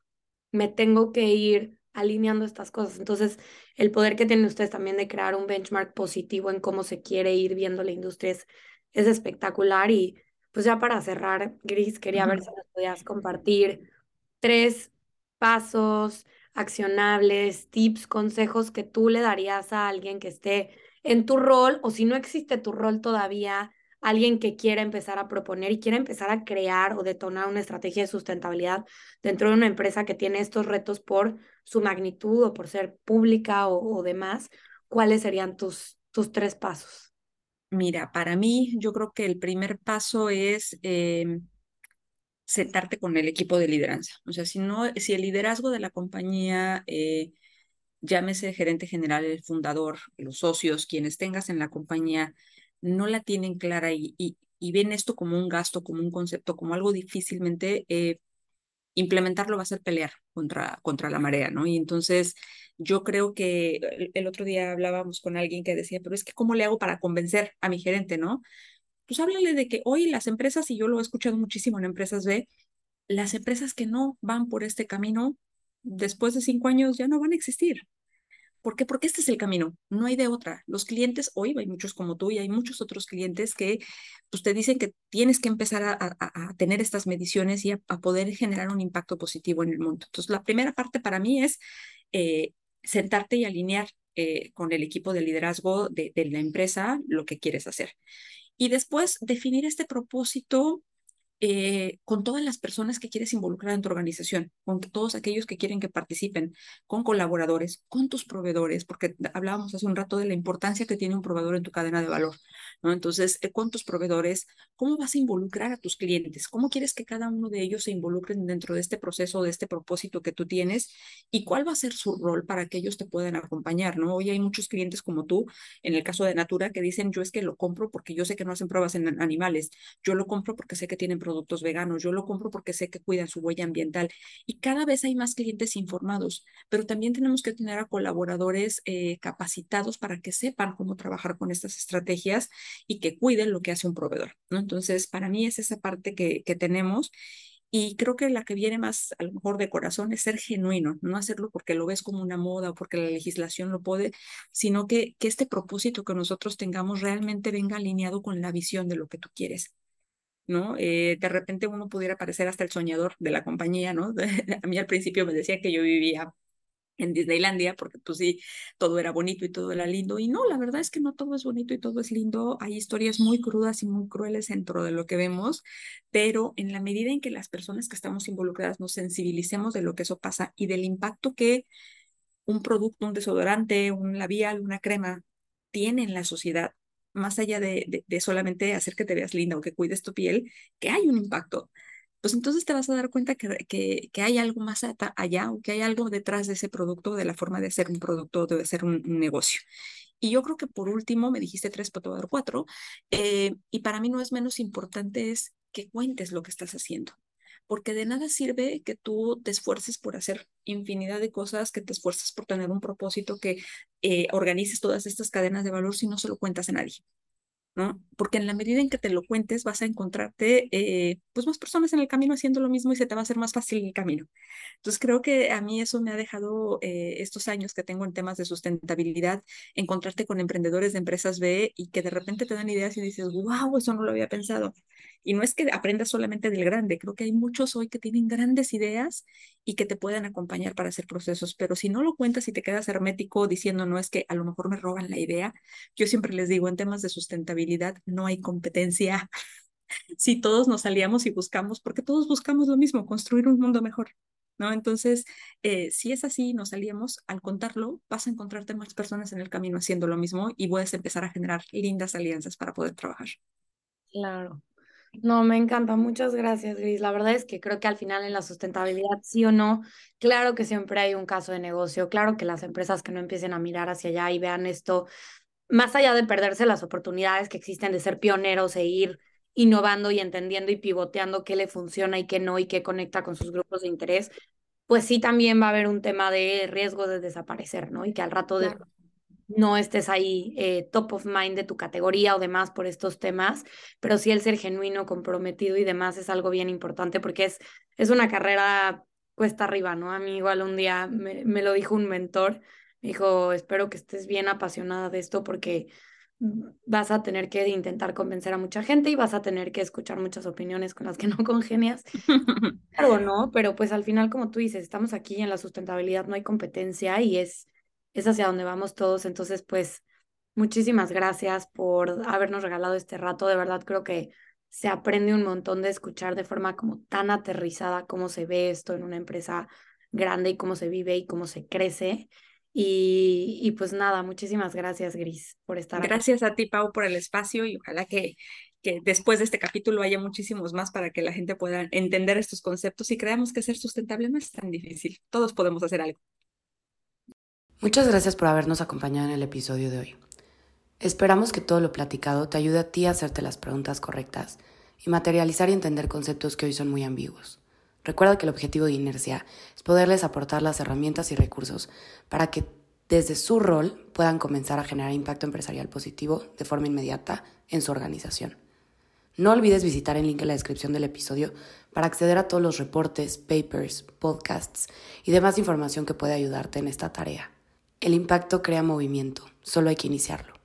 me tengo que ir alineando estas cosas. Entonces, el poder que tienen ustedes también de crear un benchmark positivo en cómo se quiere ir viendo la industria es, es espectacular. Y pues ya para cerrar, Gris, quería ver si nos podías compartir tres pasos accionables, tips, consejos que tú le darías a alguien que esté en tu rol o si no existe tu rol todavía, alguien que quiera empezar a proponer y quiera empezar a crear o detonar una estrategia de sustentabilidad dentro de una empresa que tiene estos retos por su magnitud o por ser pública o, demás, ¿cuáles serían tus, tus tres pasos? Mira, para mí yo creo que el primer paso es em, sentarte con el equipo de lideranza. O sea, si no, si el liderazgo de la compañía, eh, llámese gerente general, el fundador, los socios, quienes tengas en la compañía, no la tienen clara y, y, ven esto como un gasto, como un concepto, como algo difícilmente eh, implementarlo va a ser pelear contra, contra la marea, ¿no? Y entonces yo creo que el, el, otro día hablábamos con alguien que decía, pero es que ¿cómo le hago para convencer a mi gerente, ¿no? Pues háblale de que hoy las empresas, y yo lo he escuchado muchísimo en empresas B, las empresas que no van por este camino, después de cinco años ya no van a existir. ¿Por qué? Porque este es el camino, no hay de otra. Los clientes, hoy hay muchos como tú y hay muchos otros clientes que pues, te dicen que tienes que empezar a, tener estas mediciones y a, poder generar un impacto positivo en el mundo. Entonces, la primera parte para mí es eh, sentarte y alinear eh, con el equipo de liderazgo de, de la empresa lo que quieres hacer. Y después definir este propósito eh, con todas las personas que quieres involucrar en tu organización, con todos aquellos que quieren que participen, con colaboradores, con tus proveedores, porque hablábamos hace un rato de la importancia que tiene un proveedor en tu cadena de valor, ¿no? Entonces, eh, con tus proveedores, ¿cómo vas a involucrar a tus clientes? ¿Cómo quieres que cada uno de ellos se involucren dentro de este proceso, de este propósito que tú tienes? ¿Y cuál va a ser su rol para que ellos te puedan acompañar, ¿no? Hoy hay muchos clientes como tú, en el caso de Natura, que dicen, yo es que lo compro porque yo sé que no hacen pruebas en animales, yo lo compro porque sé que tienen productos veganos, yo lo compro porque sé que cuidan su huella ambiental y cada vez hay más clientes informados, pero también tenemos que tener a colaboradores eh, capacitados para que sepan cómo trabajar con estas estrategias y que cuiden lo que hace un proveedor. Entonces, para mí es esa parte que, tenemos y creo que la que viene más a lo mejor de corazón es ser genuino, no hacerlo porque lo ves como una moda o porque la legislación lo puede, sino que este propósito que nosotros tengamos realmente venga alineado con la visión de lo que tú quieres. ¿No? Eh, de repente uno pudiera parecer hasta el soñador de la compañía, ¿no? a mí al principio me decía que yo vivía en Disneylandia, porque pues sí, todo era bonito y todo era lindo. Y no, la verdad es que no todo es bonito y todo es lindo. Hay historias muy crudas y muy crueles dentro de lo que vemos, pero en la medida en que las personas que estamos involucradas nos sensibilicemos de lo que eso pasa y del impacto que un producto, un desodorante, un labial, una crema tiene en la sociedad, más allá de, de, solamente hacer que te veas linda o que cuides tu piel, que hay un impacto. Pues entonces te vas a dar cuenta que, que, que hay algo más allá o que hay algo detrás de ese producto, de la forma de hacer un producto, de ser un, negocio. Y yo creo que por último, me dijiste tres, pero te voy a dar cuatro, eh, y para mí no es menos importante es que cuentes lo que estás haciendo porque de nada sirve que tú te esfuerces por hacer infinidad de cosas, que te esfuerces por tener un propósito, que eh, todas estas cadenas de valor si no se lo cuentas a nadie. ¿no? Porque en la medida en que te lo cuentes vas a encontrarte eh, pues más personas en el camino haciendo lo mismo y se te va a hacer más fácil el camino. Entonces creo que a mí eso me ha dejado eh, estos años que tengo en temas de sustentabilidad, encontrarte con emprendedores de empresas B y que de repente te dan ideas y dices, wow, eso no lo había pensado. Y no es que aprendas solamente del grande, creo que hay muchos hoy que tienen grandes ideas y que te pueden acompañar para hacer procesos, pero si no lo cuentas y te quedas hermético diciendo, no es que a lo mejor me roban la idea, yo siempre les digo, en temas de sustentabilidad no hay competencia. si todos nos salíamos y buscamos, porque todos buscamos lo mismo, construir un mundo mejor. ¿No? Entonces, eh, si es así, nos salíamos, al contarlo, vas a encontrarte más personas en el camino haciendo lo mismo y puedes empezar a generar lindas alianzas para poder trabajar. Claro. No, me encanta. Muchas gracias, Gris. La verdad es que creo que al final en la sustentabilidad, sí o no, claro que siempre hay un caso de negocio, claro que las empresas que no empiecen a mirar hacia allá y vean esto, más allá de perderse las oportunidades que existen de ser pioneros e ir innovando y entendiendo y pivoteando qué le funciona y qué no y qué conecta con sus grupos de interés, pues sí también va a haber un tema de riesgo de desaparecer, ¿no? Y que al rato de no estés ahí eh, top of mind de tu categoría o demás por estos temas, pero sí el ser genuino, comprometido y demás es algo bien importante porque es, es una carrera cuesta arriba, ¿no? A mí igual un día me, me lo dijo un mentor, me dijo, espero que estés bien apasionada de esto porque vas a tener que intentar convencer a mucha gente y vas a tener que escuchar muchas opiniones con las que no congenias. Claro, ¿no? Pero pues al final, como tú dices, estamos aquí en la sustentabilidad, no hay competencia y es es hacia donde vamos todos. Entonces, pues, muchísimas gracias por habernos regalado este rato. De verdad, creo que se aprende un montón de escuchar de forma como tan aterrizada cómo se ve esto en una empresa grande y cómo se vive y cómo se crece. Y, y pues nada, muchísimas gracias, Gris, por estar Gracias a ti, Pau, por el espacio y ojalá que, que después de este capítulo haya muchísimos más para que la gente pueda entender estos conceptos y creamos que ser sustentable no es tan difícil. Todos podemos hacer algo. Muchas gracias por habernos acompañado en el episodio de hoy. Esperamos que todo lo platicado te ayude a ti a hacerte las preguntas correctas y materializar y entender conceptos que hoy son muy ambiguos. Recuerda que el objetivo de Inercia es poderles aportar las herramientas y recursos para que desde su rol puedan comenzar a generar impacto empresarial positivo de forma inmediata en su organización. No olvides visitar el link en la descripción del episodio para acceder a todos los reportes, papers, podcasts y demás información que puede ayudarte en esta tarea. El impacto crea movimiento, solo hay que iniciarlo.